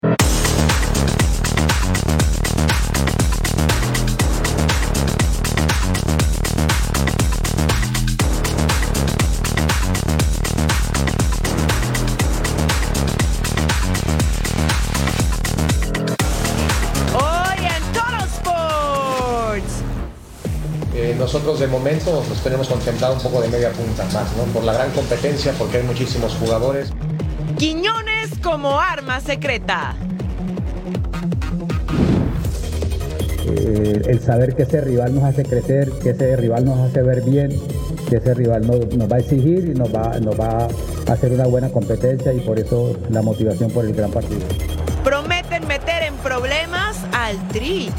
Eh, nosotros de momento nos tenemos contemplado un poco de media punta más, ¿no? Por la gran competencia, porque hay muchísimos jugadores. Quiñones como arma secreta. Eh, el saber que ese rival nos hace crecer, que ese rival nos hace ver bien, que ese rival nos, nos va a exigir y nos va, nos va a hacer una buena competencia y por eso la motivación por el gran partido. Prometen meter en problemas al Tri.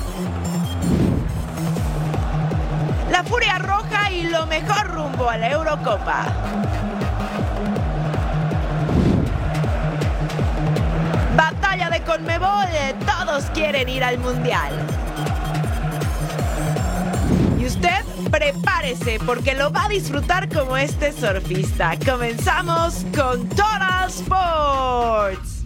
La Furia Roja y lo mejor rumbo a la Eurocopa. Batalla de Conmebol, todos quieren ir al Mundial. Y usted prepárese porque lo va a disfrutar como este surfista. Comenzamos con Total Sports.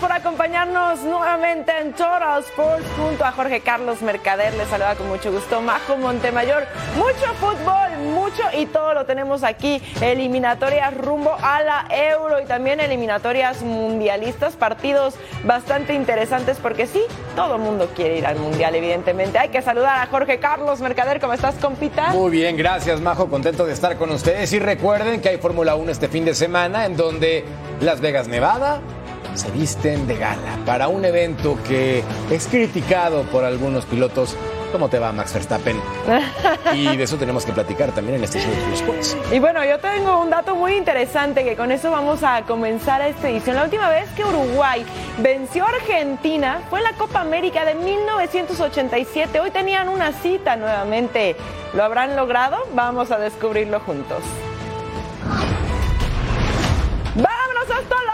Por acompañarnos nuevamente en Total Sports junto a Jorge Carlos Mercader. Les saluda con mucho gusto Majo Montemayor. Mucho fútbol, mucho y todo lo tenemos aquí. Eliminatorias rumbo a la Euro y también eliminatorias mundialistas. Partidos bastante interesantes porque sí, todo el mundo quiere ir al Mundial, evidentemente. Hay que saludar a Jorge Carlos Mercader. ¿Cómo estás, compita? Muy bien, gracias Majo, contento de estar con ustedes y recuerden que hay Fórmula 1 este fin de semana en donde Las Vegas, Nevada se visten de gala para un evento que es criticado por algunos pilotos. ¿Cómo te va Max Verstappen? Y de eso tenemos que platicar también en este show de Sports. Y bueno, yo tengo un dato muy interesante que con eso vamos a comenzar esta edición. La última vez que Uruguay venció a Argentina fue en la Copa América de 1987. Hoy tenían una cita nuevamente. ¿Lo habrán logrado? Vamos a descubrirlo juntos. ¡Vámonos hasta la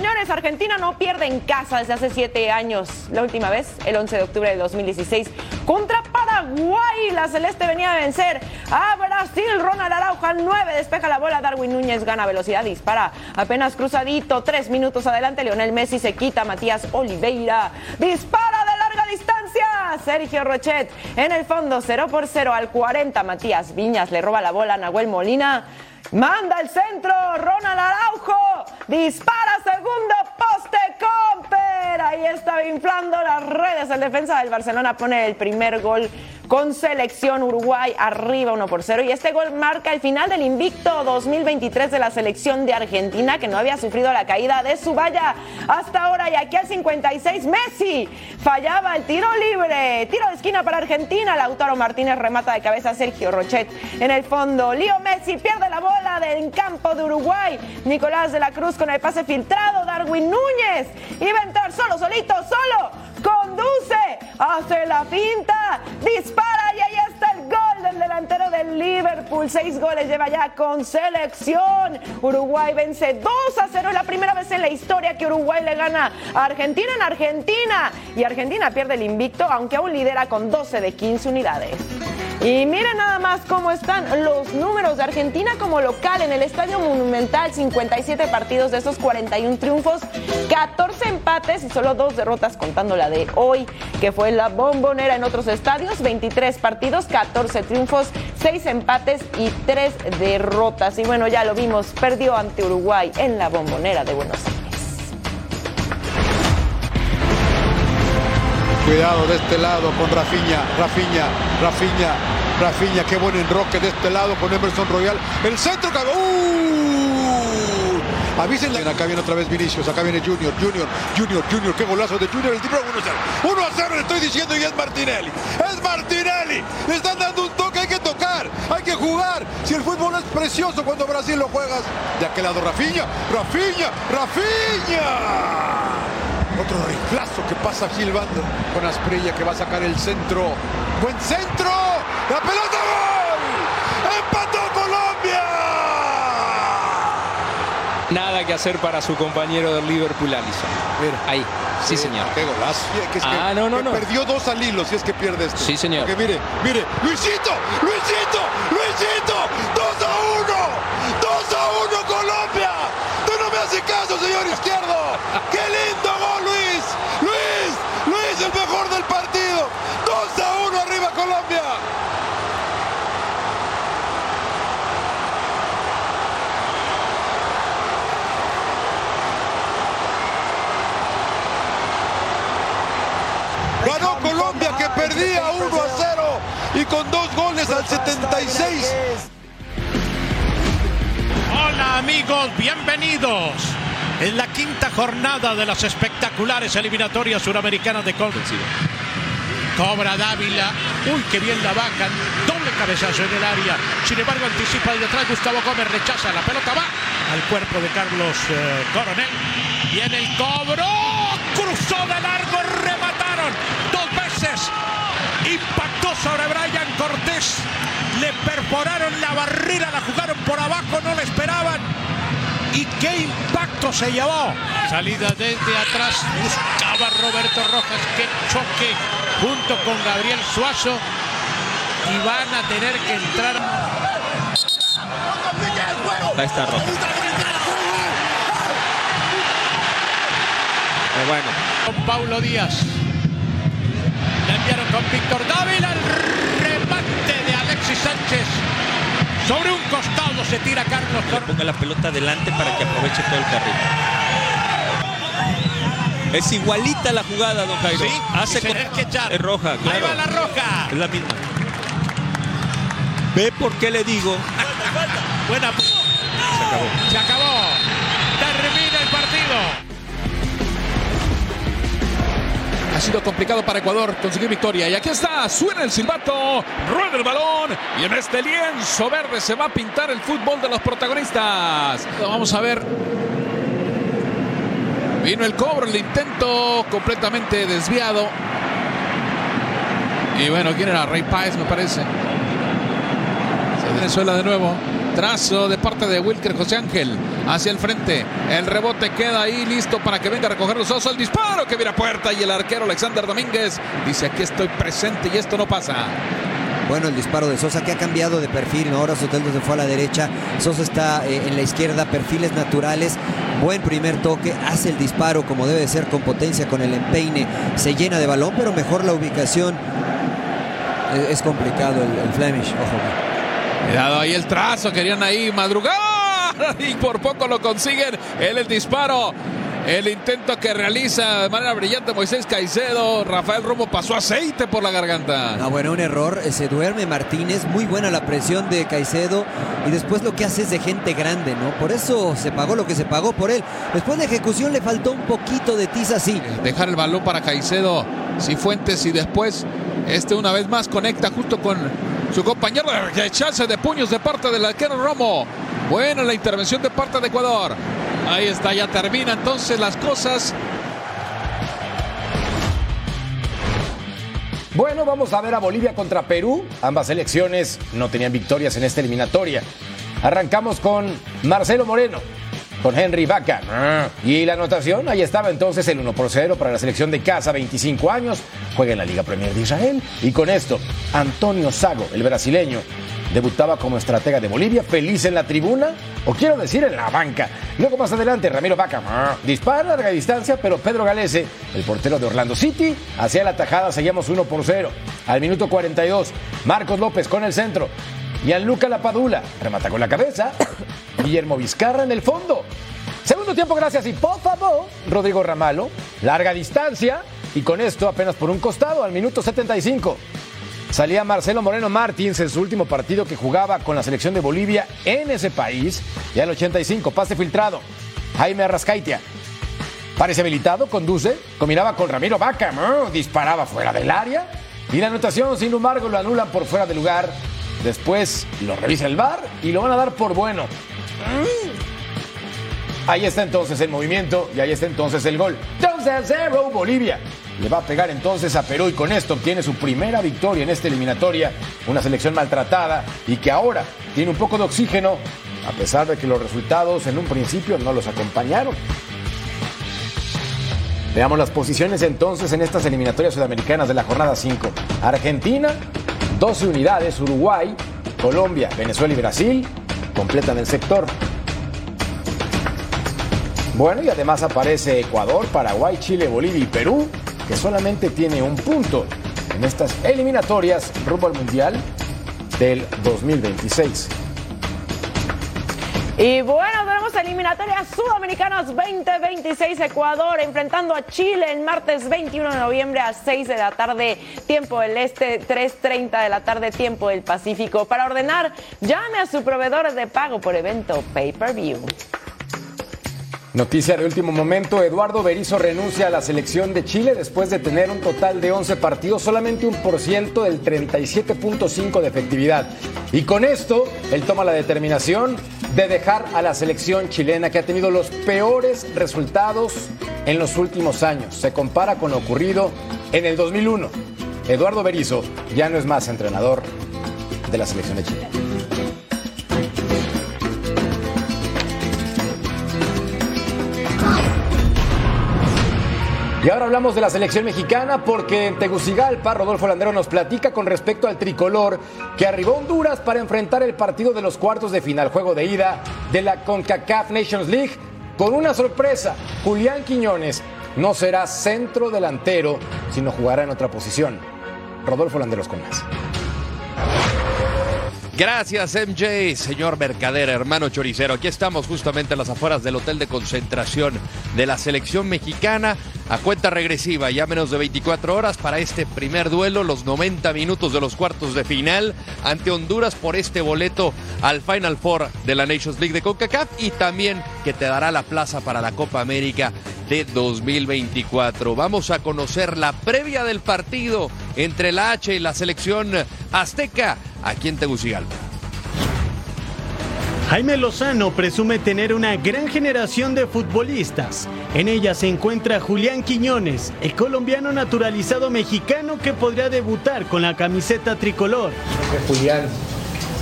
señores! Argentina no pierde en casa desde hace siete años. La última vez, el 11 de octubre de 2016, contra Paraguay. La Celeste venía a vencer a Brasil. Ronald Araujo al 9 despeja la bola. Darwin Núñez gana velocidad, dispara apenas cruzadito. Tres minutos adelante, Lionel Messi se quita. Matías Oliveira dispara de larga distancia. Sergio Rochet en el fondo, 0 por 0 al 40. Matías Viñas le roba la bola a Nahuel Molina. Manda el centro, Ronald Araujo, dispara segundo poste, Comper. Ahí está inflando las redes. El defensa del Barcelona pone el primer gol con selección Uruguay arriba 1 por 0. Y este gol marca el final del invicto 2023 de la selección de Argentina, que no había sufrido la caída de su valla hasta ahora. Y aquí al 56, Messi fallaba el tiro libre. Tiro de esquina para Argentina. Lautaro Martínez remata de cabeza a Sergio Rochet en el fondo. Lío Messi pierde la bola del campo de Uruguay. Nicolás de la Cruz con el pase filtrado. Darwin Núñez iba a entrar solo, solito, solo. Conduce, hace la pinta, dispara y ahí está el del delantero del Liverpool. Seis goles lleva ya con selección. Uruguay vence 2 a 0. Es la primera vez en la historia que Uruguay le gana a Argentina en Argentina. Y Argentina pierde el invicto, aunque aún lidera con 12 de 15 unidades. Y miren nada más cómo están los números de Argentina como local en el Estadio Monumental. 57 partidos de esos 41 triunfos, 14 empates y solo dos derrotas contando la de hoy, que fue la bombonera en otros estadios. 23 partidos, 14 triunfos, 6 empates y 3 derrotas. Y bueno, ya lo vimos, perdió ante Uruguay en la bombonera de Buenos Aires. Cuidado de este lado con Rafiña, Rafiña, Rafiña, Rafiña, qué buen enroque de este lado con Emerson Royal. El centro, cabrón. ¡Uh! Avísenle. Acá viene otra vez Vinicius, acá viene Junior, Junior, Junior, Junior, qué golazo de Junior. El tipo 1 a 0. 1 a 0 le estoy diciendo y es Martinelli. Es Martinelli. Le están dando un hay que jugar. Si el fútbol es precioso cuando Brasil lo juegas. De aquel lado Rafinha, Rafinha, Rafinha. Otro riflazo que pasa silbando con Asprilla que va a sacar el centro. Buen centro. La pelota gol. Empató Colombia. Nada que hacer para su compañero del Liverpool, Alisson. Mira. Ahí. Sí, señor. Qué golazo. Que es que- Ah, no, no, que no. Perdió dos al hilo si es que pierde esto. Sí, señor. Porque mire, mire. Luisito, Luisito, Luisito. 2 a 1. 2 a 1 Colombia. Tú no me haces caso, señor izquierdo. Qué lindo gol, Luis. Luis, Luis, el mejor del partido. 2 a 1 arriba Colombia. Ganó Colombia que perdía 1 a 0 y con dos goles al 76. Hola amigos, bienvenidos. En la quinta jornada de las espectaculares eliminatorias suramericanas de Col. Cobra Dávila. Uy, qué bien la vacan. Doble cabezazo en el área. Sin embargo, anticipa el detrás. Gustavo Gómez rechaza. La pelota va al cuerpo de Carlos eh, Coronel. Viene el cobro. Cruzó de largo. Remataron. Dos veces. Impactó sobre Brian Cortés. Le perforaron la barrera. La jugaron por abajo. No la esperaban. Y qué impacto se llevó. Salida desde atrás. Buscaba Roberto Rojas. Qué choque junto con Gabriel Suazo. Y van a tener que entrar. Ahí está Roja. Eh, bueno, Con Paulo Díaz. La enviaron con Víctor Dávila. El remate de Alexis Sánchez. Sobre un costado se tira Carlos Cor- ponga la pelota adelante para que aproveche todo el carril. Es igualita la jugada, don Jairo. Sí, Hace con- que echar. Es roja, Ahí claro. va la roja. Es la misma. ¿Ve por qué le digo? Buena. Se acabó. Se acabó. Ha sido complicado para Ecuador conseguir victoria. Y aquí está, suena el silbato, rueda el balón. Y en este lienzo verde se va a pintar el fútbol de los protagonistas. Vamos a ver. Vino el cobro, el intento completamente desviado. Y bueno, ¿quién era? Rey Páez, me parece. Venezuela de nuevo. Trazo de parte de Wilker José Ángel hacia el frente. El rebote queda ahí listo para que venga a recoger los. El disparo que viene a puerta y el arquero Alexander Domínguez dice aquí estoy presente y esto no pasa. Bueno, el disparo de Sosa que ha cambiado de perfil, ¿no? ahora Soteldo se fue a la derecha, Sosa está eh, en la izquierda, perfiles naturales, buen primer toque, hace el disparo como debe ser con potencia, con el empeine, se llena de balón, pero mejor la ubicación. Eh, Es complicado el, el Flemish, ojo. Cuidado ahí el trazo, querían ahí madrugar y por poco lo consiguen. Él el disparo. El intento que realiza de manera brillante Moisés Caicedo. Rafael Romo pasó aceite por la garganta. Ah, bueno, un error. eh, Se duerme Martínez. Muy buena la presión de Caicedo. Y después lo que hace es de gente grande, ¿no? Por eso se pagó lo que se pagó por él. Después de ejecución le faltó un poquito de tiza, sí. Dejar el balón para Caicedo. Cifuentes y después este una vez más conecta justo con su compañero de chance de puños de parte del arquero Romo. Buena la intervención de parte de Ecuador. Ahí está, ya termina entonces las cosas. Bueno, vamos a ver a Bolivia contra Perú. Ambas selecciones no tenían victorias en esta eliminatoria. Arrancamos con Marcelo Moreno, con Henry Vaca. Y la anotación, ahí estaba entonces el 1 por 0 para la selección de casa, 25 años, juega en la Liga Premier de Israel. Y con esto, Antonio Sago, el brasileño, debutaba como estratega de Bolivia, feliz en la tribuna, o quiero decir en la banca. Luego más adelante, Ramiro Vaca dispara a larga distancia, pero Pedro Galese, el portero de Orlando City, hacia la tajada, seguíamos 1 por 0. Al minuto 42, Marcos López con el centro. Gianluca Lapadula remata con la cabeza. Guillermo Vizcarra en el fondo. Segundo tiempo, gracias. Y por favor, Rodrigo Ramalo, larga distancia. Y con esto apenas por un costado al minuto 75. Salía Marcelo Moreno Martins en su último partido que jugaba con la selección de Bolivia en ese país. Y al 85, pase filtrado. Jaime Arrascaitia. Parece habilitado, conduce, combinaba con Ramiro Vaca, disparaba fuera del área. Y la anotación, sin embargo, lo anulan por fuera de lugar. Después lo revisa el VAR y lo van a dar por bueno. Ahí está entonces el movimiento y ahí está entonces el gol. 2 a 0 Bolivia. Le va a pegar entonces a Perú y con esto obtiene su primera victoria en esta eliminatoria. Una selección maltratada y que ahora tiene un poco de oxígeno a pesar de que los resultados en un principio no los acompañaron. Veamos las posiciones entonces en estas eliminatorias sudamericanas de la jornada 5. Argentina, 12 unidades, Uruguay, Colombia, Venezuela y Brasil completan el sector. Bueno, y además aparece Ecuador, Paraguay, Chile, Bolivia y Perú, que solamente tiene un punto en estas eliminatorias rumbo al Mundial del 2026. Y bueno, tenemos eliminatorias sudamericanas 2026 Ecuador enfrentando a Chile el martes 21 de noviembre a 6 de la tarde tiempo del este, 3.30 de la tarde tiempo del Pacífico. Para ordenar, llame a su proveedor de pago por evento Pay-Per-View. Noticia de último momento, Eduardo Berizzo renuncia a la selección de Chile después de tener un total de 11 partidos, solamente un por ciento del 37.5 de efectividad. Y con esto, él toma la determinación de dejar a la selección chilena que ha tenido los peores resultados en los últimos años. Se compara con lo ocurrido en el 2001. Eduardo Berizzo ya no es más entrenador de la selección de Chile. Y ahora hablamos de la selección mexicana porque en Tegucigalpa Rodolfo Landero nos platica con respecto al tricolor que arribó a Honduras para enfrentar el partido de los cuartos de final, juego de ida de la CONCACAF Nations League con una sorpresa. Julián Quiñones no será centro delantero, sino jugará en otra posición. Rodolfo Landeros con más. Gracias, MJ, señor Mercader, hermano choricero. Aquí estamos justamente en las afueras del hotel de concentración de la selección mexicana. A cuenta regresiva, ya menos de 24 horas para este primer duelo, los 90 minutos de los cuartos de final ante Honduras por este boleto al Final Four de la Nations League de CONCACAF y también que te dará la plaza para la Copa América de 2024. Vamos a conocer la previa del partido entre la H y la selección azteca aquí en Tegucigalpa. Jaime Lozano presume tener una gran generación de futbolistas. En ella se encuentra Julián Quiñones, el colombiano naturalizado mexicano que podría debutar con la camiseta tricolor. Julián,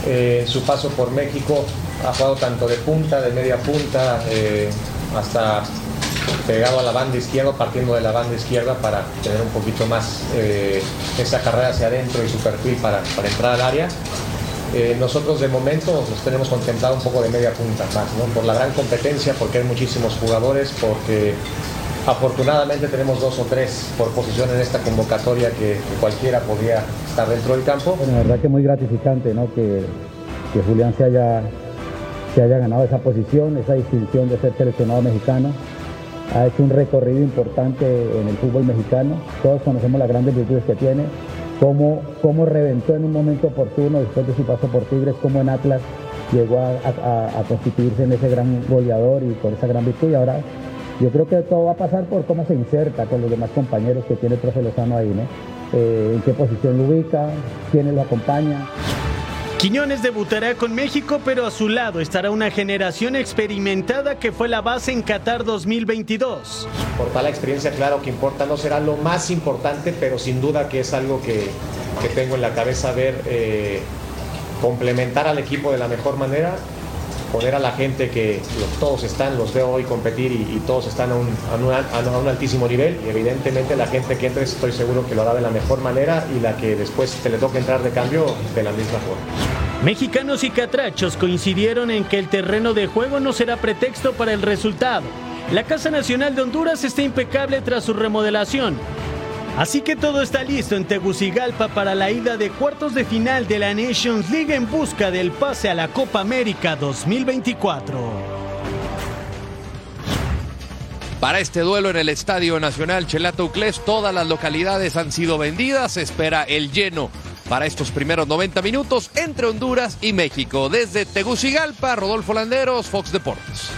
eh, su paso por México, ha jugado tanto de punta, de media punta, eh, hasta pegado a la banda izquierda, partiendo de la banda izquierda para tener un poquito más eh, esa carrera hacia adentro y su perfil para, para entrar al área. Eh, nosotros de momento nos tenemos contemplado un poco de media punta más, ¿no? por la gran competencia, porque hay muchísimos jugadores, porque afortunadamente tenemos dos o tres por posición en esta convocatoria que, cualquiera podría estar dentro del campo. Bueno, la verdad que muy gratificante ¿no? que, que Julián se haya, se haya ganado esa posición, esa distinción de ser seleccionado mexicano. Ha hecho un recorrido importante en el fútbol mexicano. Todos conocemos las grandes virtudes que tiene cómo, cómo reventó en un momento oportuno después de su paso por Tigres, cómo en Atlas llegó a, constituirse en ese gran goleador y con esa gran virtud. Y ahora yo creo que todo va a pasar por cómo se inserta con los demás compañeros que tiene el profe Lozano ahí, ¿no? Eh, en qué posición lo ubica, quiénes lo acompañan. Quiñones debutará con México, pero a su lado estará una generación experimentada que fue la base en Qatar 2022. Por tal experiencia, claro que importa, no será lo más importante, pero sin duda que es algo que, que tengo en la cabeza ver eh, complementar al equipo de la mejor manera, poner a la gente que todos están, los veo hoy competir y, todos están a un, a, un, a un, altísimo nivel y evidentemente la gente que entre estoy seguro que lo hará de la mejor manera y la que después te le toque entrar de cambio de la misma forma. Mexicanos y catrachos coincidieron en que el terreno de juego no será pretexto para el resultado. La Casa Nacional de Honduras está impecable tras su remodelación. Así que todo está listo en Tegucigalpa para la ida de cuartos de final de la Nations League en busca del pase a la Copa América 2024. Para este duelo en el Estadio Nacional Chelato Uclés, todas las localidades han sido vendidas. Se espera el lleno para estos primeros 90 minutos entre Honduras y México. Desde Tegucigalpa, Rodolfo Landeros, Fox Deportes.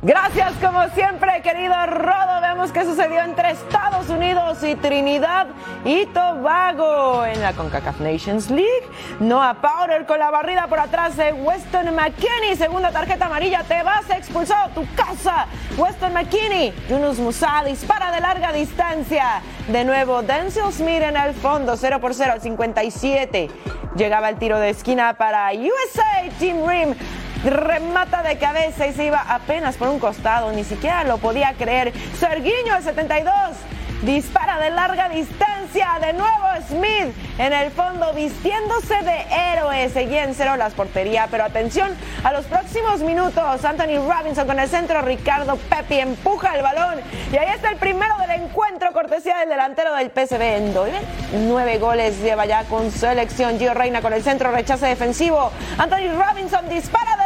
Gracias como siempre, querido Rodo. Vemos qué sucedió entre Estados Unidos y Trinidad y Tobago. En la CONCACAF Nations League, Noah Powder con la barrida por atrás de Weston McKinney. Segunda tarjeta amarilla, te vas expulsado tu casa. Weston McKinney, Yunus Musa dispara de larga distancia. De nuevo, Denzel Smith en el fondo, 0 por 0 al 57. Llegaba el tiro de esquina para USA Team Rim. Remata de cabeza y se iba apenas por un costado, ni siquiera lo podía creer. Serguiño, el 72, dispara de larga distancia. De nuevo Smith en el fondo vistiéndose de héroe. Seguía en cero las porterías, pero atención a los próximos minutos. Anthony Robinson con el centro, Ricardo Pepi empuja el balón. Y ahí está el primero del encuentro, cortesía del delantero del PSV en Nueve goles lleva ya con selección. Gio Reina con el centro, rechace defensivo. Anthony Robinson dispara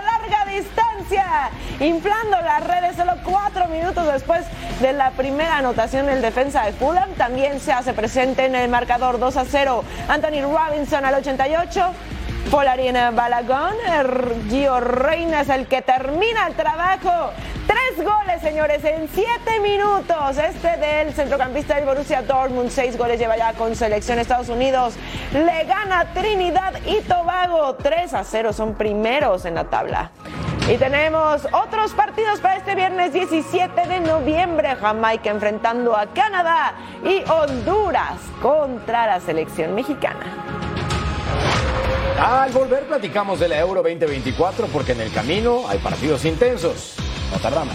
inflando las redes solo cuatro minutos después de la primera anotación del defensa de Fulham. También se hace presente en el marcador 2 a 0. Anthony Robinson al 88. Polarina Balagón, Gio Reina es el que termina el trabajo. Tres goles, señores, en siete minutos. Este del centrocampista del Borussia Dortmund, seis goles lleva ya con selección Estados Unidos. Le gana Trinidad y Tobago, 3 a 0, son primeros en la tabla. Y tenemos otros partidos para este viernes 17 de noviembre. Jamaica enfrentando a Canadá y Honduras contra la selección mexicana. Al volver platicamos de la Euro 2024 porque en el camino hay partidos intensos. No tardamos.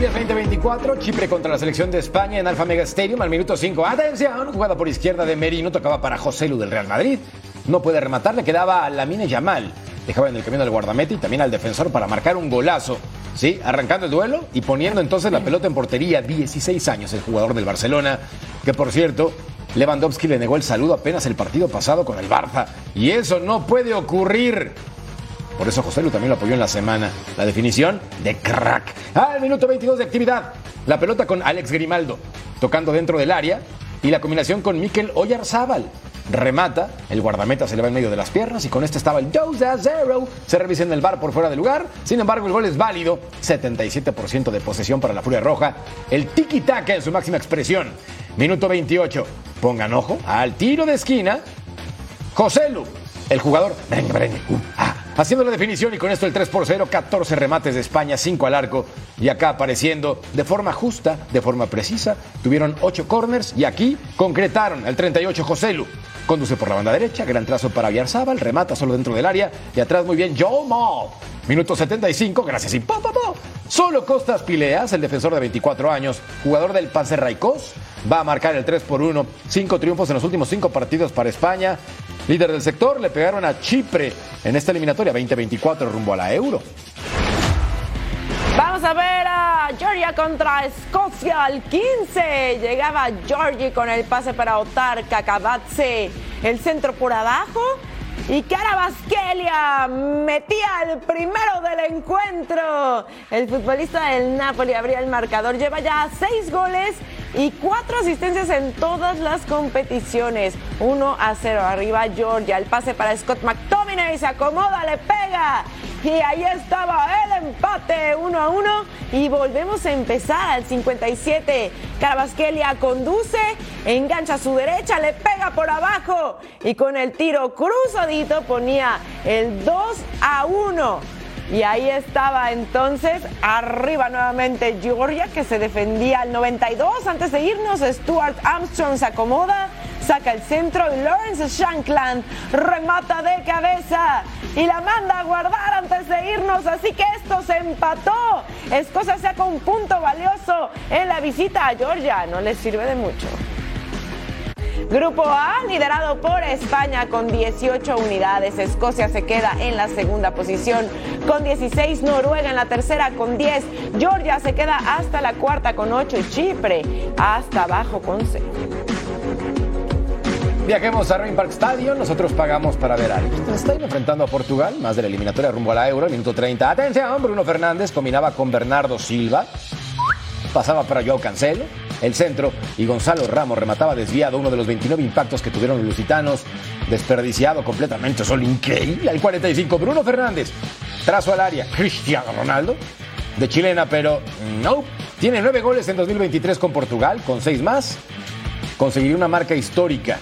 Eliminatorias 2024, Chipre contra la selección de España en Alfa Mega Stadium al minuto 5. Atención, jugada por izquierda de Merino, tocaba para José Lu del Real Madrid. No puede rematar, le quedaba a Lamine Yamal. Dejaba en el camino del guardameta y también al defensor para marcar un golazo. Sí, arrancando el duelo y poniendo entonces la pelota en portería. 16 años el jugador del Barcelona, que por cierto, Lewandowski le negó el saludo apenas el partido pasado con el Barça. Y eso no puede ocurrir. Por eso José Lu también lo apoyó en la semana. La definición de crack. Al minuto 22 de actividad. La pelota con Alex Grimaldo, tocando dentro del área. Y la combinación con Mikel Oyarzábal. Remata, el guardameta se le va en medio de las piernas y con este estaba el 2 a 0. Se revisa en el bar por fuera de lugar. Sin embargo, el gol es válido. 77% de posesión para la Furia Roja. El tiki-taka en su máxima expresión. Minuto 28. Pongan ojo al tiro de esquina. José Lu, el jugador. Merengue, merengue. Uh, ah, Haciendo la definición y con esto el 3 por 0, 14 remates de España, 5 al arco. Y acá apareciendo de forma justa, de forma precisa. Tuvieron 8 corners y aquí concretaron el 38 Joselu. Conduce por la banda derecha, gran trazo para Villarzábal, remata solo dentro del área. Y atrás muy bien Joe Mall. Minuto 75, gracias y pa, pa, pa. Solo Costas Pileas, el defensor de 24 años, jugador del Panzer Raikos, va a marcar el 3 por 1. Cinco triunfos en los últimos cinco partidos para España. Líder del sector, le pegaron a Chipre en esta eliminatoria 2024 rumbo a la Euro. Vamos a ver a Georgia contra Escocia al 15. Llegaba Georgie con el pase para Otar Kakabatse. El centro por abajo. Y Carabasquelia metía el primero del encuentro. El futbolista del Napoli abría el marcador. Lleva ya seis goles y cuatro asistencias en todas las competiciones. 1 a 0 arriba Georgia. El pase para Scott McTominay se acomoda, le pega. Y ahí estaba el empate 1 a 1 y volvemos a empezar al 57. Carabasquelia conduce, engancha a su derecha, le pega por abajo y con el tiro cruzadito ponía el 2 a 1. Y ahí estaba entonces arriba nuevamente Georgia que se defendía al 92. Antes de irnos, Stuart Armstrong se acomoda, saca el centro y Lawrence Shankland remata de cabeza y la manda a guardar antes de irnos. Así que esto se empató. Escocia saca un punto valioso en la visita a Georgia. No les sirve de mucho. Grupo A, liderado por España con 18 unidades. Escocia se queda en la segunda posición con 16. Noruega en la tercera con 10. Georgia se queda hasta la cuarta con 8. Y Chipre hasta abajo con 6. Viajemos a Rain Park Stadium, nosotros pagamos para ver a Liechtenstein enfrentando a Portugal, más de la eliminatoria rumbo a la Euro, minuto 30. Atención, Bruno Fernández combinaba con Bernardo Silva, pasaba para Joao Cancelo, el centro, y Gonzalo Ramos remataba desviado uno de los 29 impactos que tuvieron los lusitanos, desperdiciado completamente, solo increíble. Al 45, Bruno Fernández, trazo al área, Cristiano Ronaldo, de chilena, pero no. Tiene nueve goles en 2023 con Portugal, con seis más. Conseguiría una marca histórica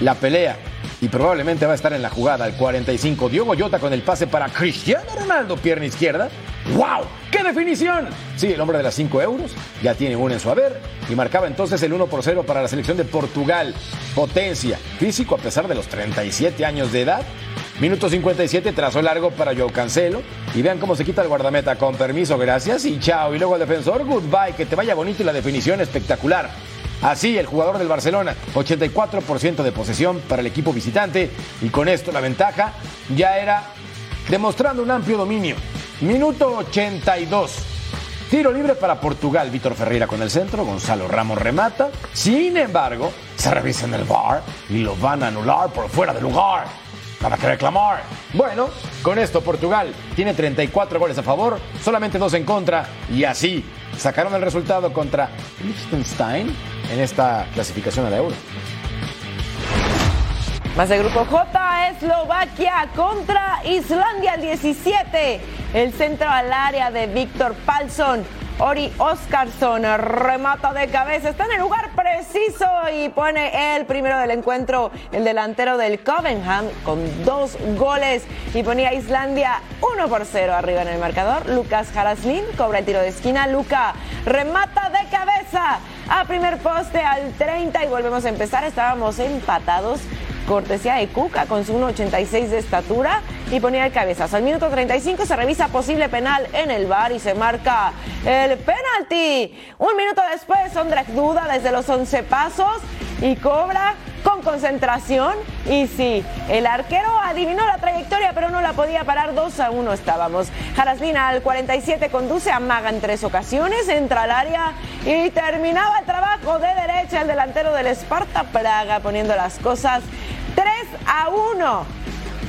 la pelea y probablemente va a estar en la jugada al 45. Diogo Jota con el pase para Cristiano Ronaldo, pierna izquierda. ¡Wow! ¡Qué definición! Sí, el hombre de las 5 euros ya tiene uno en su haber y marcaba entonces el 1 por 0 para la selección de Portugal. Potencia, físico a pesar de los 37 años de edad. Minuto 57, trazo largo para Joe Cancelo. Y vean cómo se quita el guardameta con permiso, gracias y chao. Y luego el defensor, goodbye, que te vaya bonito y la definición espectacular. Así, el jugador del Barcelona, 84% de posesión para el equipo visitante y con esto la ventaja ya era demostrando un amplio dominio. Minuto 82. Tiro libre para Portugal, Víctor Ferreira con el centro, Gonzalo Ramos remata. Sin embargo, se revisa en el bar y lo van a anular por fuera de lugar. Nada que reclamar. Bueno, con esto Portugal tiene 34 goles a favor, solamente dos en contra y así sacaron el resultado contra Liechtenstein en esta clasificación a la Euro. Más de grupo J, Eslovaquia contra Islandia el 17. El centro al área de Víctor Palsson. Ori Oscarsson remata de cabeza, está en el lugar preciso y pone el primero del encuentro, el delantero del Covenham, con dos goles. Y ponía Islandia 1 por 0 arriba en el marcador. Lucas Haraslin cobra el tiro de esquina, Luca remata de cabeza a primer poste al 30 y volvemos a empezar, estábamos empatados cortesía de Cuca con su 1.86 de estatura y ponía el cabezazo. Al minuto 35 se revisa posible penal en el bar y se marca el penalti. Un minuto después, Ondrej duda desde los 11 pasos y cobra con concentración. Y sí, el arquero adivinó la trayectoria, pero no la podía parar. 2 a 1 estábamos. Jaraslina al 47 conduce, amaga en tres ocasiones, entra al área y terminaba el trabajo de derecha el delantero del Esparta Praga, poniendo las cosas 3 a 1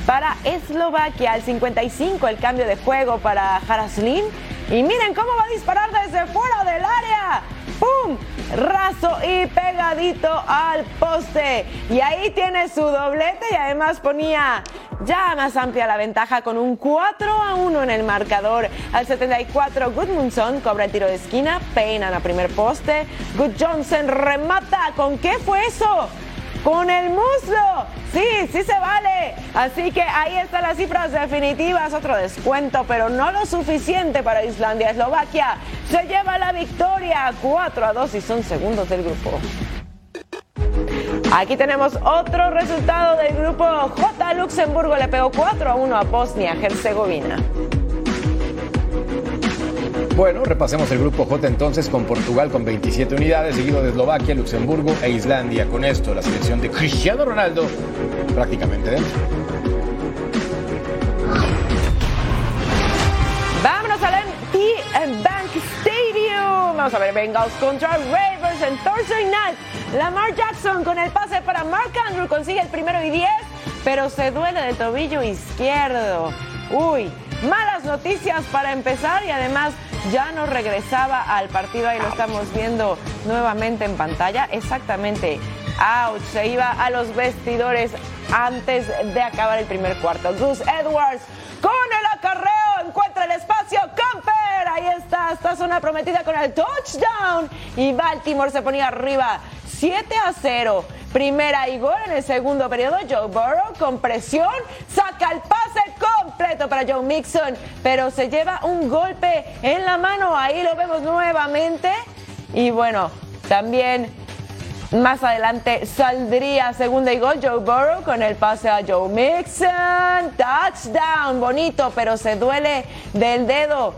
para Eslovaquia. Al 55 el cambio de juego para Jaraslin. Y miren cómo va a disparar desde fuera del área. ¡Pum! Raso y pegadito al poste. Y ahí tiene su doblete y además ponía ya más amplia la ventaja con un 4 a 1 en el marcador. Al 74 Gudmundsson cobra el tiro de esquina, peinan a primer poste. Good Johnson remata. ¿Con qué fue eso? Con el muslo. Sí, sí se vale. Así que ahí están las cifras definitivas. Otro descuento, pero no lo suficiente para Islandia. Eslovaquia se lleva la victoria 4 a 2 y son segundos del grupo. Aquí tenemos otro resultado del grupo J. Luxemburgo le pegó 4 a 1 a Bosnia-Herzegovina. Bueno, repasemos el grupo J entonces con Portugal con 27 unidades, seguido de Eslovaquia, Luxemburgo e Islandia. Con esto, la selección de Cristiano Ronaldo prácticamente dentro. Vámonos al MT Bank Stadium. Vamos a ver Bengals contra Ravens en Thursday Night. Lamar Jackson con el pase para Mark Andrew consigue el primero y 10, pero se duele del tobillo izquierdo. Uy, malas noticias para empezar y además ya no regresaba al partido, ahí lo estamos viendo nuevamente en pantalla, exactamente, out, se iba a los vestidores antes de acabar el primer cuarto. Gus Edwards con el acarreo, encuentra el espacio, Camper, ahí está, esta zona prometida con el touchdown y Baltimore se ponía arriba 7 a 0. Primera y gol en el segundo periodo. Joe Burrow con presión saca el pase completo para Joe Mixon, pero se lleva un golpe en la mano. Ahí lo vemos nuevamente. Y bueno, también más adelante saldría segunda y gol Joe Burrow con el pase a Joe Mixon. Touchdown, bonito, pero se duele del dedo.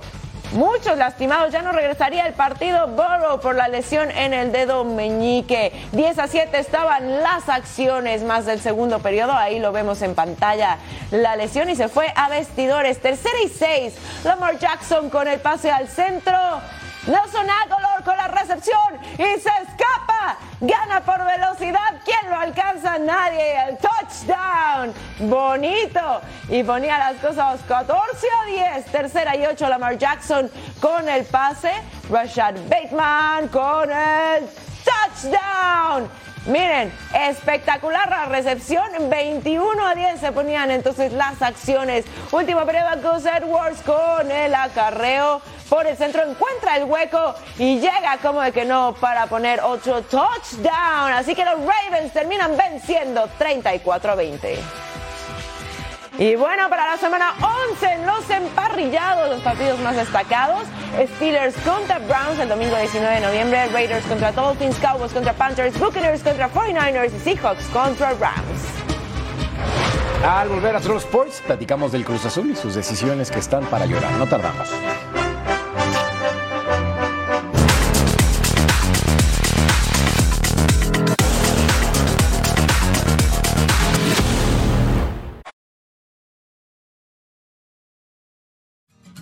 Muchos lastimados, ya no regresaría el partido Burrow por la lesión en el dedo meñique. 10 a 7 estaban las acciones más del segundo periodo, ahí lo vemos en pantalla. La lesión y se fue a vestidores. Tercera y 6, Lamar Jackson con el pase al centro. Nelson Aguilar con la recepción y se escapa. Gana por velocidad. ¿Quién lo alcanza? Nadie. El touchdown. Bonito. Y ponía las cosas 14 a 10. Tercera y 8 Lamar Jackson con el pase. Rashad Bateman con el touchdown. Miren, espectacular la recepción, 21 a 10 se ponían entonces las acciones. Último periodo, Gus Edwards con el acarreo por el centro, encuentra el hueco y llega como de que no para poner otro touchdown. Así que los Ravens terminan venciendo 34 a 20. Y bueno, para la semana 11 en los emparrillados, los partidos más destacados, Steelers contra Browns el domingo 19 de noviembre, Raiders contra Dolphins, Cowboys contra Panthers, Buccaneers contra 49ers y Seahawks contra Rams. Al volver a Solo Sports, platicamos del Cruz Azul y sus decisiones que están para llorar. No tardamos.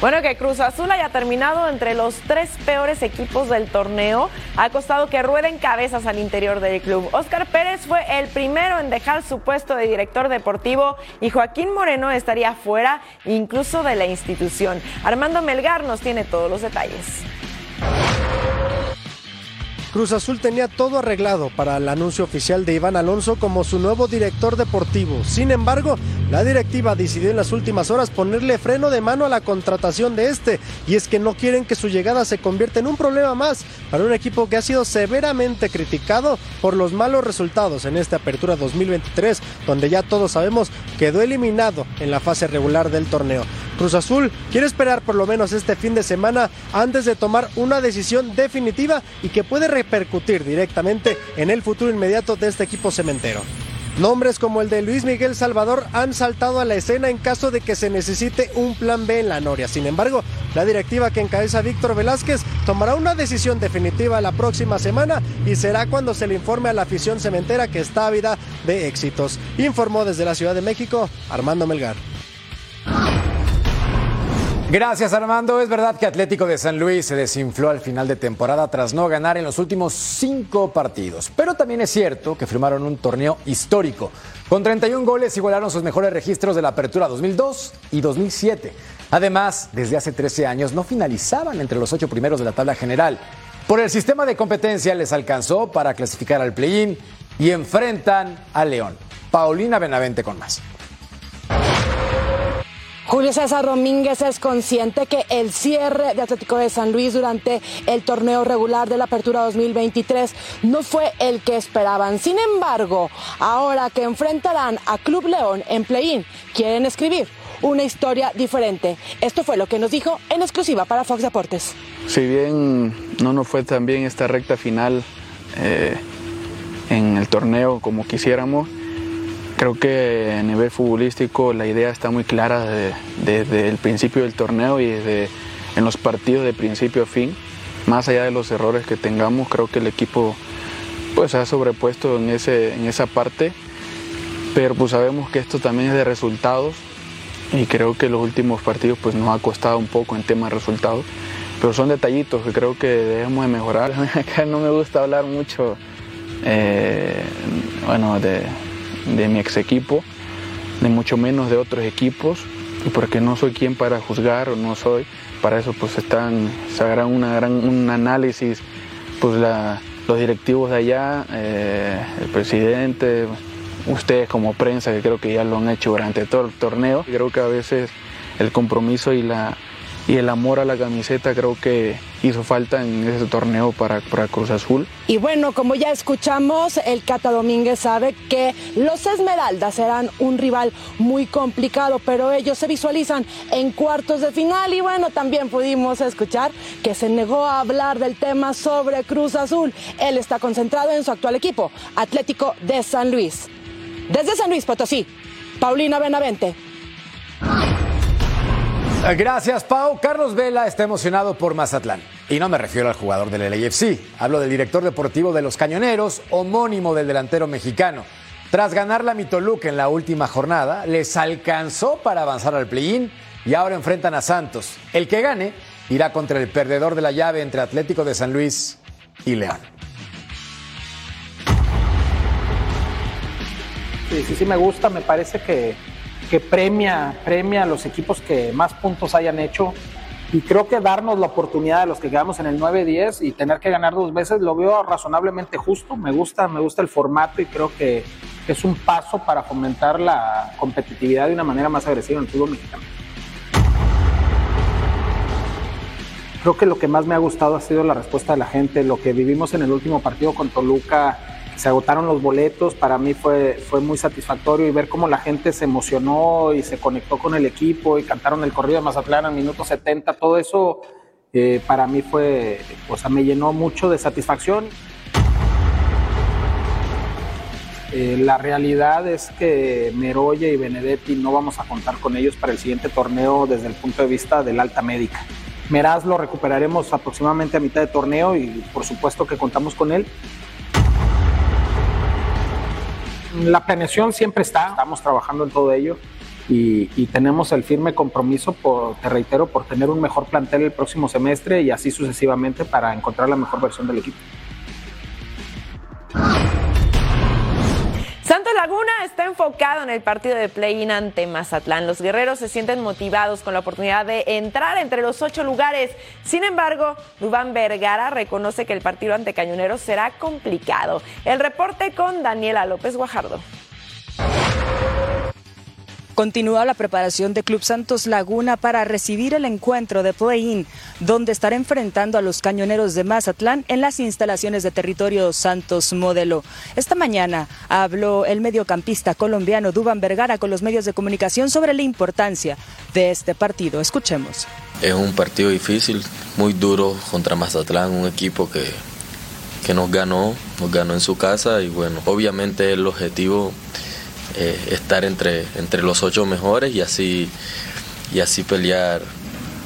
Bueno, que Cruz Azul haya terminado entre los tres peores equipos del torneo ha costado que rueden cabezas al interior del club. Oscar Pérez fue el primero en dejar su puesto de director deportivo y Joaquín Moreno estaría fuera incluso de la institución. Armando Melgar nos tiene todos los detalles. Cruz Azul tenía todo arreglado para el anuncio oficial de Iván Alonso como su nuevo director deportivo. Sin embargo, la directiva decidió en las últimas horas ponerle freno de mano a la contratación de este, y es que no quieren que su llegada se convierta en un problema más para un equipo que ha sido severamente criticado por los malos resultados en esta apertura 2023, donde ya todos sabemos quedó eliminado en la fase regular del torneo. Cruz Azul quiere esperar por lo menos este fin de semana antes de tomar una decisión definitiva y que puede repercutir directamente en el futuro inmediato de este equipo cementero. Nombres como el de Luis Miguel Salvador han saltado a la escena en caso de que se necesite un plan B en la Noria. Sin embargo, la directiva que encabeza Víctor Velázquez tomará una decisión definitiva la próxima semana y será cuando se le informe a la afición cementera que está ávida de éxitos. Informó desde la Ciudad de México Armando Melgar. Gracias Armando. Es verdad que Atlético de San Luis se desinfló al final de temporada tras no ganar en los últimos cinco partidos. Pero también es cierto que firmaron un torneo histórico. Con 31 goles igualaron sus mejores registros de la apertura 2002 y 2007. Además, desde hace 13 años no finalizaban entre los ocho primeros de la tabla general. Por el sistema de competencia les alcanzó para clasificar al play-in y enfrentan a León. Paulina Benavente con más. Julio César Domínguez es consciente que el cierre de Atlético de San Luis durante el torneo regular de la Apertura 2023 no fue el que esperaban. Sin embargo, ahora que enfrentarán a Club León en play-in, quieren escribir una historia diferente. Esto fue lo que nos dijo en exclusiva para Fox Deportes. Si bien no nos fue tan bien esta recta final eh, en el torneo como quisiéramos, Creo que a nivel futbolístico la idea está muy clara desde, el principio del torneo y desde en los partidos de principio a fin. Más allá de los errores que tengamos, creo que el equipo pues ha sobrepuesto en, ese, en esa parte, pero pues sabemos que esto también es de resultados y creo que los últimos partidos pues nos ha costado un poco en tema de resultados, pero son detallitos que creo que debemos de mejorar. Acá no me gusta hablar mucho eh, bueno, de, de mi ex equipo, de mucho menos de otros equipos, porque no soy quien para juzgar o no soy, para eso pues están, se una gran, un análisis, pues la, los directivos de allá, eh, el presidente, ustedes como prensa, que creo que ya lo han hecho durante todo el torneo. Creo que a veces el compromiso y, la, y el amor a la camiseta creo que hizo falta en ese torneo para, para Cruz Azul. Y bueno, como ya escuchamos, el Cata Domínguez sabe que los Esmeraldas serán un rival muy complicado, pero ellos se visualizan en cuartos de final y bueno, también pudimos escuchar que se negó a hablar del tema sobre Cruz Azul. Él está concentrado en su actual equipo, Atlético de San Luis. Desde San Luis Potosí, Paulina Benavente. Gracias, Pau. Carlos Vela está emocionado por Mazatlán. Y no me refiero al jugador del LAFC. Hablo del director deportivo de los Cañoneros, homónimo del delantero mexicano. Tras ganar la Mitoluca en la última jornada, les alcanzó para avanzar al play-in y ahora enfrentan a Santos. El que gane irá contra el perdedor de la llave entre Atlético de San Luis y León. Sí, sí, sí me gusta, me parece que, que premia, premia a los equipos que más puntos hayan hecho y creo que darnos la oportunidad de los que quedamos en el 9-10 y tener que ganar dos veces lo veo razonablemente justo, me gusta, me gusta el formato y creo que es un paso para fomentar la competitividad de una manera más agresiva en el fútbol mexicano. Creo que lo que más me ha gustado ha sido la respuesta de la gente, lo que vivimos en el último partido con Toluca, se agotaron los boletos, para mí fue, fue muy satisfactorio y ver cómo la gente se emocionó y se conectó con el equipo y cantaron el corrido de Mazatlán al minuto 70, todo eso eh, para mí fue, o sea, me llenó mucho de satisfacción. Eh, la realidad es que Meroya y Benedetti no vamos a contar con ellos para el siguiente torneo desde el punto de vista del alta médica. Meraz lo recuperaremos aproximadamente a mitad de torneo y por supuesto que contamos con él, la planeación siempre está, estamos trabajando en todo ello y, tenemos el firme compromiso, por, te reitero, por tener un mejor plantel el próximo semestre y así sucesivamente para encontrar la mejor versión del equipo. Santos Laguna está enfocado en el partido de play-in ante Mazatlán. Los guerreros se sienten motivados con la oportunidad de entrar entre los ocho lugares. Sin embargo, Dubán Vergara reconoce que el partido ante Cañoneros será complicado. El reporte con Daniela López Guajardo. Continúa la preparación de Club Santos Laguna para recibir el encuentro de play-in, donde estará enfrentando a los cañoneros de Mazatlán en las instalaciones de territorio Santos Modelo. Esta mañana habló el mediocampista colombiano Duban Vergara con los medios de comunicación sobre la importancia de este partido. Escuchemos. Es un partido difícil, muy duro contra Mazatlán, un equipo que, que nos ganó, nos ganó en su casa y bueno, obviamente el objetivo eh, estar entre, entre los ocho mejores y así, y así pelear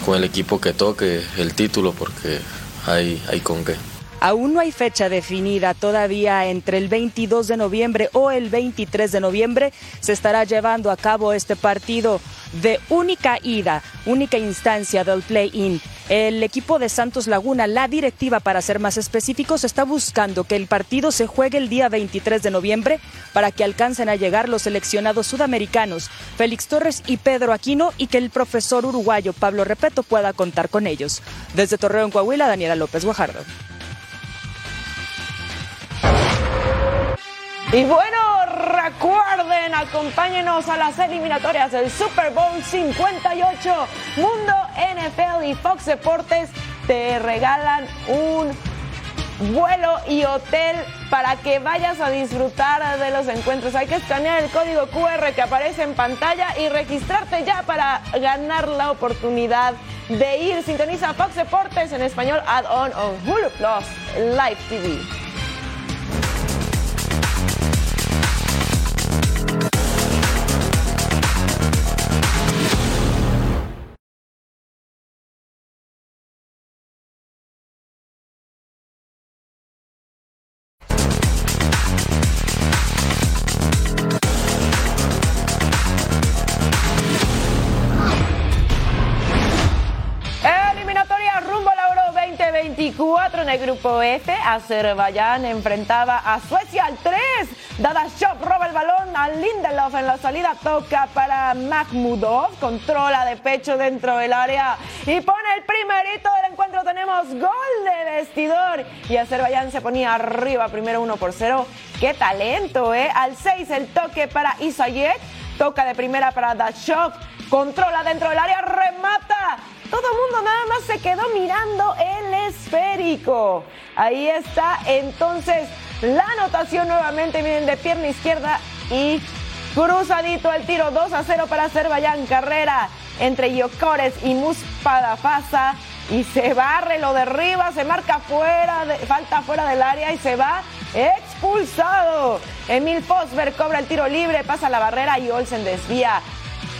con el equipo que toque el título porque hay, hay con qué. Aún no hay fecha definida todavía entre el 22 de noviembre o el 23 de noviembre se estará llevando a cabo este partido de única ida, única instancia del play-in. El equipo de Santos Laguna, la directiva para ser más específicos, está buscando que el partido se juegue el día 23 de noviembre para que alcancen a llegar los seleccionados sudamericanos Félix Torres y Pedro Aquino y que el profesor uruguayo Pablo Repeto pueda contar con ellos. Desde Torreón, Coahuila, Daniela López Guajardo. Y bueno, recuerden, acompáñenos a las eliminatorias del Super Bowl 58. Mundo NFL y Fox Deportes te regalan un vuelo y hotel para que vayas a disfrutar de los encuentros. Hay que escanear el código QR que aparece en pantalla y registrarte ya para ganar la oportunidad de ir. Sintoniza Fox Deportes en español add-on on Hulu Plus Live TV. 24 en el grupo F, Azerbaiyán enfrentaba a Suecia al 3. Dadashov roba el balón a Lindelof en la salida, toca para Mahmudov, controla de pecho dentro del área y pone el primerito del encuentro. Tenemos gol de vestidor y Azerbaiyán se ponía arriba primero 1 por 0. ¡Qué talento, eh! Al 6 el toque para Isayek, toca de primera para Dashov, controla dentro del área, remata todo el mundo nada más se quedó mirando el esférico. Ahí está entonces la anotación nuevamente, miren, de pierna izquierda y cruzadito el tiro 2 a 0 para Azerbaiyán. Carrera entre Yokores y Muspadafasa y se barre, lo derriba, se marca fuera, de, falta fuera del área y se va expulsado. Emil Fosberg cobra el tiro libre, pasa la barrera y Olsen desvía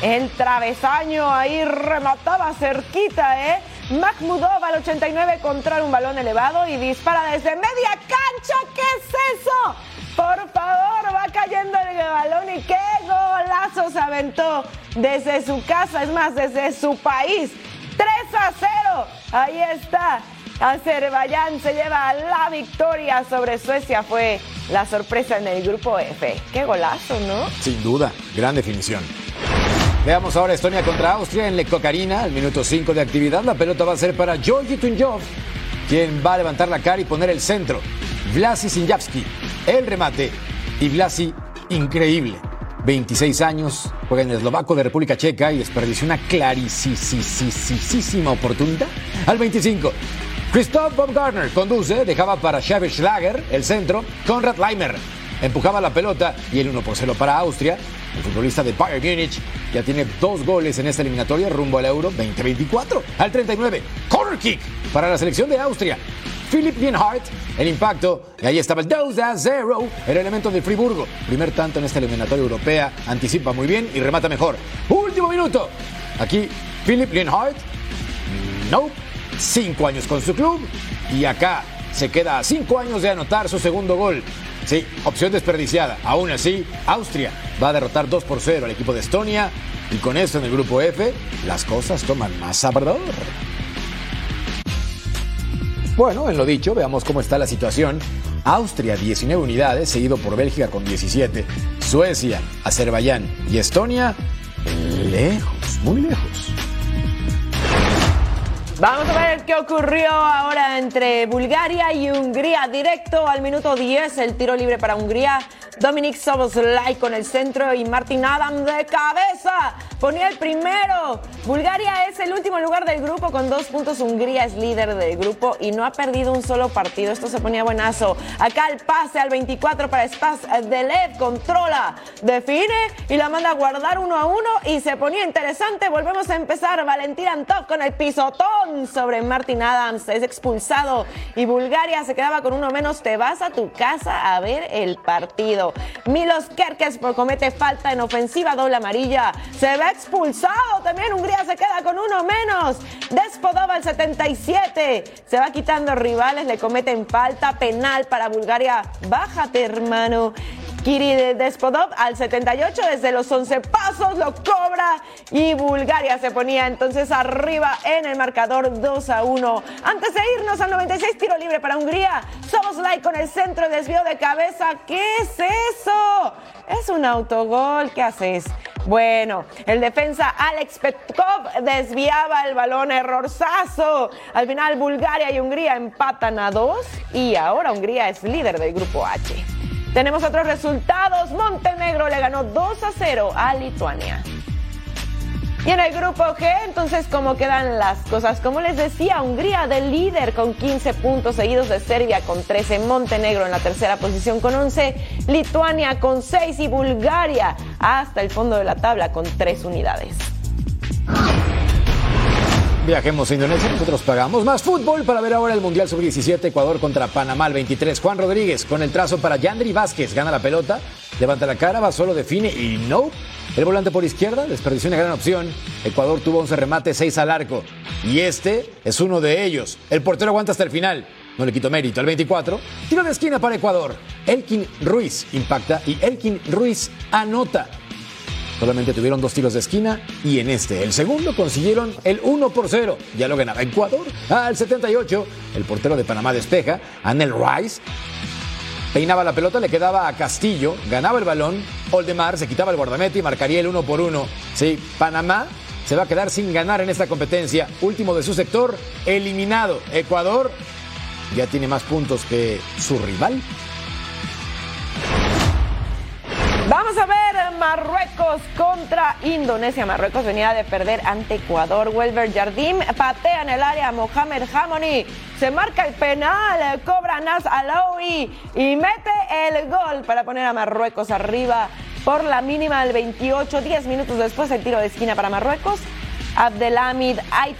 el travesaño ahí remataba cerquita, ¿eh? Mahmudov al 89 controla un balón elevado y dispara desde media cancha. ¿Qué es eso? Por favor, va cayendo el balón y qué golazo se aventó desde su casa, es más, desde su país. 3 a 0. Ahí está. Azerbaiyán se lleva la victoria sobre Suecia. Fue la sorpresa en el grupo F. Qué golazo, ¿no? Sin duda, gran definición. Veamos ahora Estonia contra Austria en Lectocarina, al minuto 5 de actividad. La pelota va a ser para Georgi Tunjov, quien va a levantar la cara y poner el centro. Vlasi Sinjavski, el remate. Y Vlasi, increíble. 26 años, juega en el eslovaco de República Checa y desperdició una clarísima oportunidad. Al 25, Christoph Baumgartner conduce, dejaba para Xavi Schlager, el centro, Konrad Leimer. Empujaba la pelota y el 1 por 0 para Austria. El futbolista de Bayern Múnich ya tiene dos goles en esta eliminatoria rumbo al Euro 2024. Al 39, corner kick para la selección de Austria. Philip Lienhardt, el impacto, y ahí estaba el 2 a 0, el elemento de Friburgo. Primer tanto en esta eliminatoria europea, anticipa muy bien y remata mejor. Último minuto. Aquí, Philip Lienhardt, no, cinco años con su club, y acá se queda a cinco años de anotar su segundo gol. Sí, opción desperdiciada. Aún así, Austria va a derrotar 2 por 0 al equipo de Estonia y con esto en el grupo F las cosas toman más sabor. Bueno, en lo dicho, veamos cómo está la situación. Austria 19 unidades, seguido por Bélgica con 17. Suecia, Azerbaiyán y Estonia lejos, muy lejos. Vamos a ver qué ocurrió ahora entre Bulgaria y Hungría. Directo al minuto 10, el tiro libre para Hungría. Dominic Soboslai con el centro y Martin Adam de cabeza. Ponía el primero. Bulgaria es el último lugar del grupo con dos puntos. Hungría es líder del grupo y no ha perdido un solo partido. Esto se ponía buenazo. Acá el pase al 24 para Spas Delev. Controla, define y la manda a guardar uno a uno. Y se ponía interesante. Volvemos a empezar. Valentín Antov con el pisotón sobre Martin Adams. Es expulsado y Bulgaria se quedaba con uno menos. Te vas a tu casa a ver el partido. Milos Kerkes comete falta en ofensiva, doble amarilla. Se ve expulsado. También Hungría se queda con uno menos. Despodova el 77. Se va quitando rivales, le cometen falta. Penal para Bulgaria. Bájate, hermano. Kiri Despodov al 78 desde los 11 pasos lo cobra y Bulgaria se ponía entonces arriba en el marcador 2 a 1. Antes de irnos al 96 tiro libre para Hungría, Soboslai con el centro desvío de cabeza. ¿Qué es eso? Es un autogol. ¿Qué haces? Bueno, el defensa Alex Petkov desviaba el balón, errorzazo. Al final Bulgaria y Hungría empatan a dos y ahora Hungría es líder del grupo H. Tenemos otros resultados. Montenegro le ganó 2 a 0 a Lituania. Y en el grupo G, entonces, ¿cómo quedan las cosas? Como les decía, Hungría del líder con 15 puntos seguidos de Serbia con 13, Montenegro en la tercera posición con 11, Lituania con 6 y Bulgaria hasta el fondo de la tabla con 3 unidades. Viajemos a Indonesia, nosotros pagamos más fútbol para ver ahora el Mundial Sub-17, Ecuador contra Panamá el 23. Juan Rodríguez con el trazo para Yandri Vázquez, gana la pelota, levanta la cara, va solo, define y no. El volante por izquierda desperdició una gran opción. Ecuador tuvo 11 remates, 6 al arco. Y este es uno de ellos. El portero aguanta hasta el final. No le quito mérito. El 24, tiro de esquina para Ecuador. Elkin Ruiz impacta y Elkin Ruiz anota. Solamente tuvieron dos tiros de esquina y en este, el segundo, consiguieron el 1 por 0. Ya lo ganaba Ecuador. Al 78, el portero de Panamá despeja, Anel Rice. Peinaba la pelota, le quedaba a Castillo, ganaba el balón. Oldemar se quitaba el guardamete y marcaría el 1 por 1. Sí, Panamá se va a quedar sin ganar en esta competencia. Último de su sector, eliminado. Ecuador ya tiene más puntos que su rival. Vamos a ver Marruecos contra Indonesia. Marruecos venía de perder ante Ecuador. Welber Jardim patea en el área Mohamed Hamoni. Se marca el penal, cobra Nas Alaoui y mete el gol para poner a Marruecos arriba por la mínima del 28. 10 minutos después el tiro de esquina para Marruecos. Abdelhamid Ait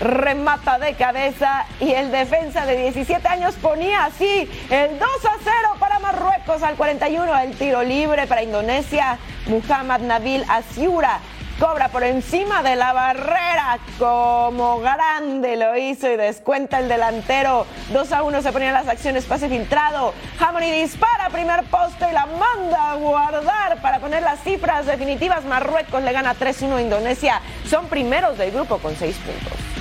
remata de cabeza y el defensa de 17 años ponía así el 2 a 0 para Marruecos al 41 el tiro libre para Indonesia. Muhammad Nabil Asiura cobra por encima de la barrera como grande lo hizo y descuenta el delantero. 2 a 1 se ponían las acciones pase filtrado. Hamoni dispara primer poste y la manda a guardar para poner las cifras definitivas. Marruecos le gana 3-1 a Indonesia. Son primeros del grupo con 6 puntos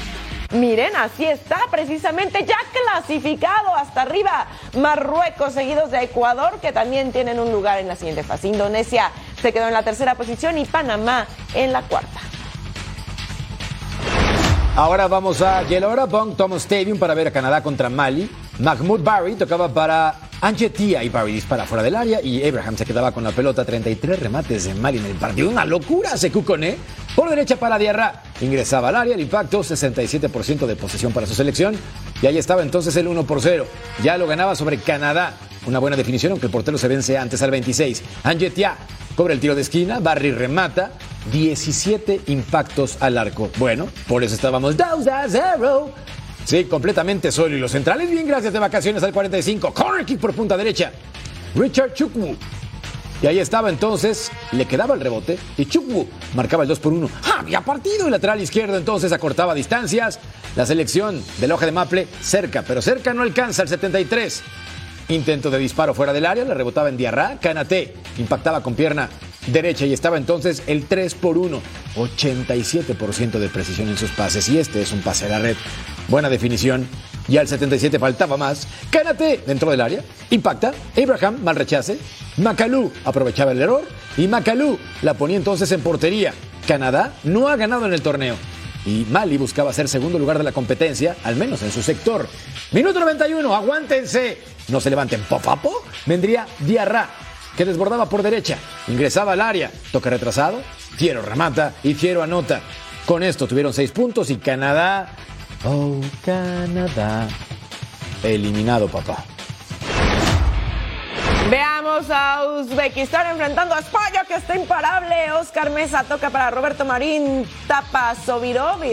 Miren, así está, precisamente ya clasificado hasta arriba. Marruecos, seguidos de Ecuador, que también tienen un lugar en la siguiente fase. Indonesia se quedó en la tercera posición y Panamá en la cuarta. Ahora vamos a Gelora-Bong Thomas Stadium para ver a Canadá contra Mali. Mahmoud Barry tocaba para Angetia y Barry dispara fuera del área y Abraham se quedaba con la pelota. 33 remates de Mali en el partido. Una locura, se cuconé. Por derecha para Diarra. Ingresaba al área, el impacto, 67% de posesión para su selección. Y ahí estaba entonces el 1 por 0. Ya lo ganaba sobre Canadá. Una buena definición, aunque el portero se vence antes al 26. Angetia cobra el tiro de esquina, Barry remata. 17 impactos al arco. Bueno, por eso estábamos 2 a 0. Sí, completamente solo. Y los centrales, bien, gracias de vacaciones al 45. Corner por punta derecha. Richard Chukwu. Y ahí estaba entonces, le quedaba el rebote y Chukwu marcaba el 2 por 1. Había partido el lateral izquierdo entonces acortaba distancias. La selección del hoja de Maple cerca, pero cerca no alcanza el 73. Intento de disparo fuera del área, le rebotaba en Diarra. Canate impactaba con pierna derecha y estaba entonces el 3 por 1. 87% de precisión en sus pases y este es un pase a la red. Buena definición. Y al 77 faltaba más. Canate dentro del área. Impacta. Abraham mal rechace. Macalú aprovechaba el error. Y Macalú la ponía entonces en portería. Canadá no ha ganado en el torneo. Y Mali buscaba ser segundo lugar de la competencia, al menos en su sector. Minuto 91, aguántense. No se levanten. Popapo. Vendría Diarra, que desbordaba por derecha. Ingresaba al área. Toque retrasado. Fiero remata y Fiero anota. Con esto tuvieron seis puntos y Canadá Oh, Canadá. Eliminado, papá. Veamos a Uzbekistán enfrentando a España, que está imparable. Oscar Mesa toca para Roberto Marín, tapa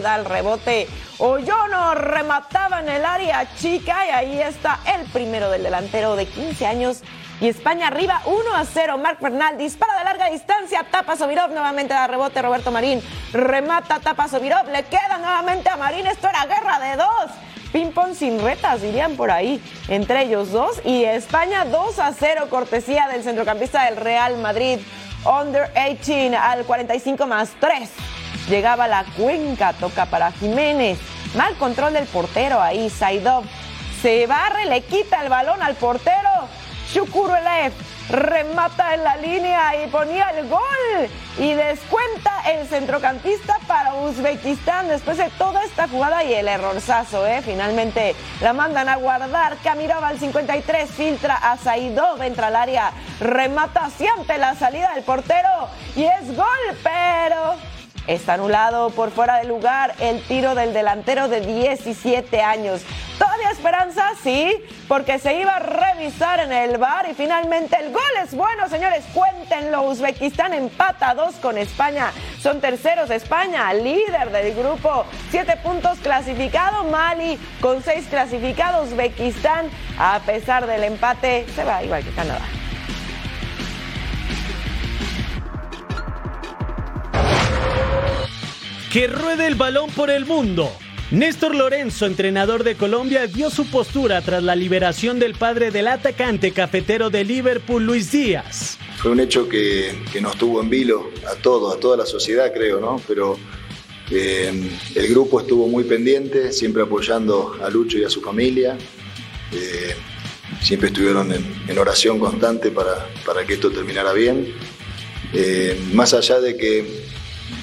da el rebote. Oyono remataba en el área chica y ahí está el primero del delantero de 15 años. Y España arriba 1 a 0. Marc Bernal dispara de larga distancia, tapa Sovirov, nuevamente da rebote Roberto Marín. Remata, tapa Sovirov, le queda nuevamente a Marín. Esto era guerra de dos. Ping-pong sin retas, dirían por ahí, entre ellos dos. Y España 2 a 0, cortesía del centrocampista del Real Madrid, Under 18 al 45 más 3. Llegaba la cuenca, toca para Jiménez. Mal control del portero ahí, Saidov. Se barre, le quita el balón al portero. Shukurelev remata en la línea y ponía el gol y descuenta el centrocampista para Uzbekistán después de toda esta jugada y el errorzazo, ¿eh? finalmente la mandan a guardar, Kamirov al 53 filtra a Saidov, entra al área, remata ante la salida del portero y es gol, pero Está anulado por fuera de lugar el tiro del delantero de 17 años. ¿Todavía esperanza? Sí, porque se iba a revisar en el bar y finalmente el gol es bueno, señores. Cuéntenlo. Uzbekistán empata dos con España. Son terceros de España, líder del grupo. Siete puntos clasificado. Mali con seis clasificados. Uzbekistán, a pesar del empate, se va igual que Canadá. Que ruede el balón por el mundo. Néstor Lorenzo, entrenador de Colombia, dio su postura tras la liberación del padre del atacante cafetero de Liverpool, Luis Díaz. Fue un hecho que, que nos tuvo en vilo a todos, a toda la sociedad creo, ¿no? Pero eh, el grupo estuvo muy pendiente, siempre apoyando a Lucho y a su familia. Eh, siempre estuvieron en, oración constante para, para, que esto terminara bien. Eh, más allá de que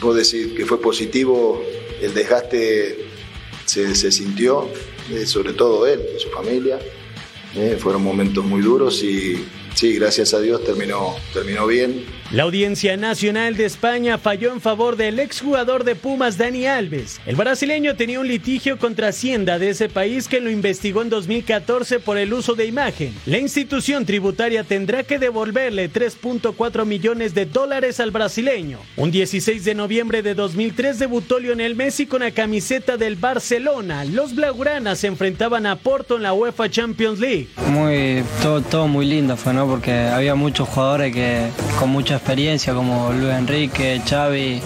vos decís que fue positivo, el desgaste se, se sintió, eh, sobre todo él y su familia. Eh, fueron momentos muy duros y sí, gracias a Dios terminó, terminó bien. La Audiencia Nacional de España falló en favor del exjugador de Pumas Dani Alves. El brasileño tenía un litigio contra Hacienda de ese país que lo investigó en 2014 por el uso de imagen. La institución tributaria tendrá que devolverle 3.4 millones de dólares al brasileño. Un 16 de noviembre de 2003 debutó Lionel Messi con la camiseta del Barcelona. Los blaugranas se enfrentaban a Porto en la UEFA Champions League. Muy, todo, todo muy lindo fue, ¿no? Porque había muchos jugadores que con mucha experiencia como Luis Enrique, Xavi,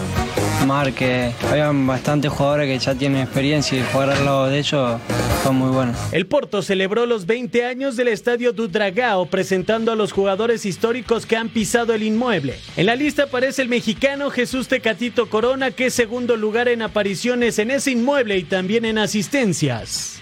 Marque. Habían bastantes jugadores que ya tienen experiencia y jugar al lado de ellos fue muy bueno. El Porto celebró los 20 años del estadio Dudragao presentando a los jugadores históricos que han pisado el inmueble. En la lista aparece el mexicano Jesús Tecatito Corona que es segundo lugar en apariciones en ese inmueble y también en asistencias.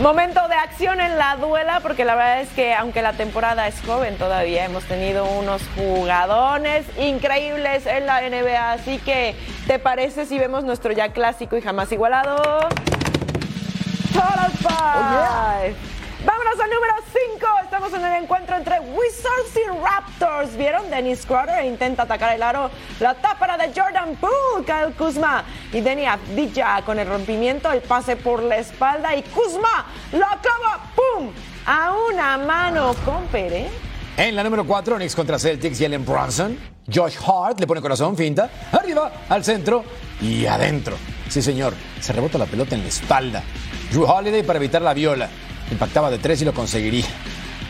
Momento de acción en la duela, porque la verdad es que aunque la temporada es joven, todavía hemos tenido unos jugadores increíbles en la NBA. Así que, ¿te parece si vemos nuestro ya clásico y jamás igualado? Total Five. Vámonos al número 5. Estamos en el encuentro entre Wizards y Raptors. ¿Vieron? Dennis Schroeder intenta atacar el aro. La tapa de Jordan Poole. Kyle Kuzma y Denny Avdija con el rompimiento. El pase por la espalda y Kuzma la clava. ¡Pum! A una mano con Pérez. En la número 4, Knicks contra Celtics y Ellen Bronson. Josh Hart le pone corazón, finta. Arriba, al centro y adentro. Sí, señor. Se rebota la pelota en la espalda. Drew Holiday para evitar la viola. Impactaba de tres y lo conseguiría.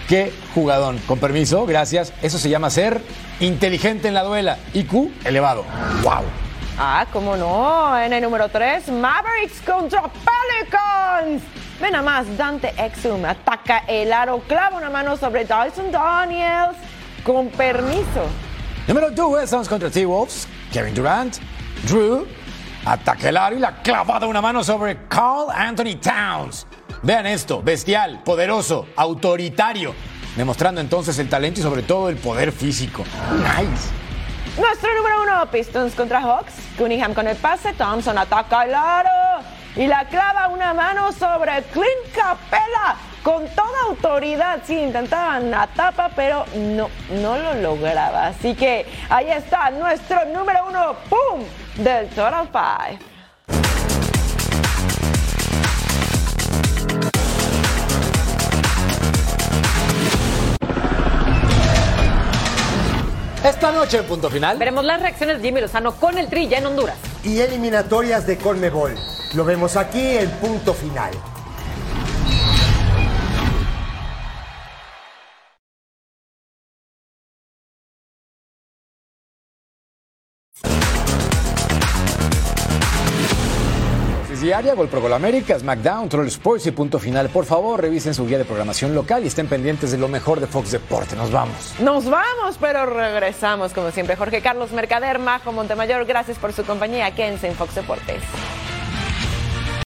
Qué jugadón. Con permiso, gracias. Eso se llama ser inteligente en la duela. IQ elevado. ¡Wow! Ah, cómo no. En el número 3, Mavericks contra Pelicans. Ven a más, Dante Exum ataca el aro, clava una mano sobre Dyson Daniels. Con permiso. Número 2, Suns contra T-Wolves. Kevin Durant. Drew ataca el aro y la clavada una mano sobre Carl Anthony Towns. Vean esto, bestial, poderoso, autoritario, demostrando entonces el talento y sobre todo el poder físico. Nice. Nuestro número uno, Pistons contra Hawks. Cunningham con el pase, Thompson ataca el aro y la clava una mano sobre Clint Capella con toda autoridad. Sí, intentaban la tapa, pero no, no lo lograba. Así que ahí está nuestro número uno, ¡pum! del Total Five. Esta noche en punto final. Veremos las reacciones de Jimmy Lozano con el Tri ya en Honduras. Y eliminatorias de Colmebol. Lo vemos aquí en punto final. Diaria, Gol Pro Gol América, SmackDown, Troll Sports y Punto Final. Por favor, revisen su guía de programación local y estén pendientes de lo mejor de Fox Deporte. Nos vamos. Nos vamos, pero regresamos como siempre. Jorge Carlos Mercader, Majo Montemayor, gracias por su compañía. Quédense en Fox Deportes.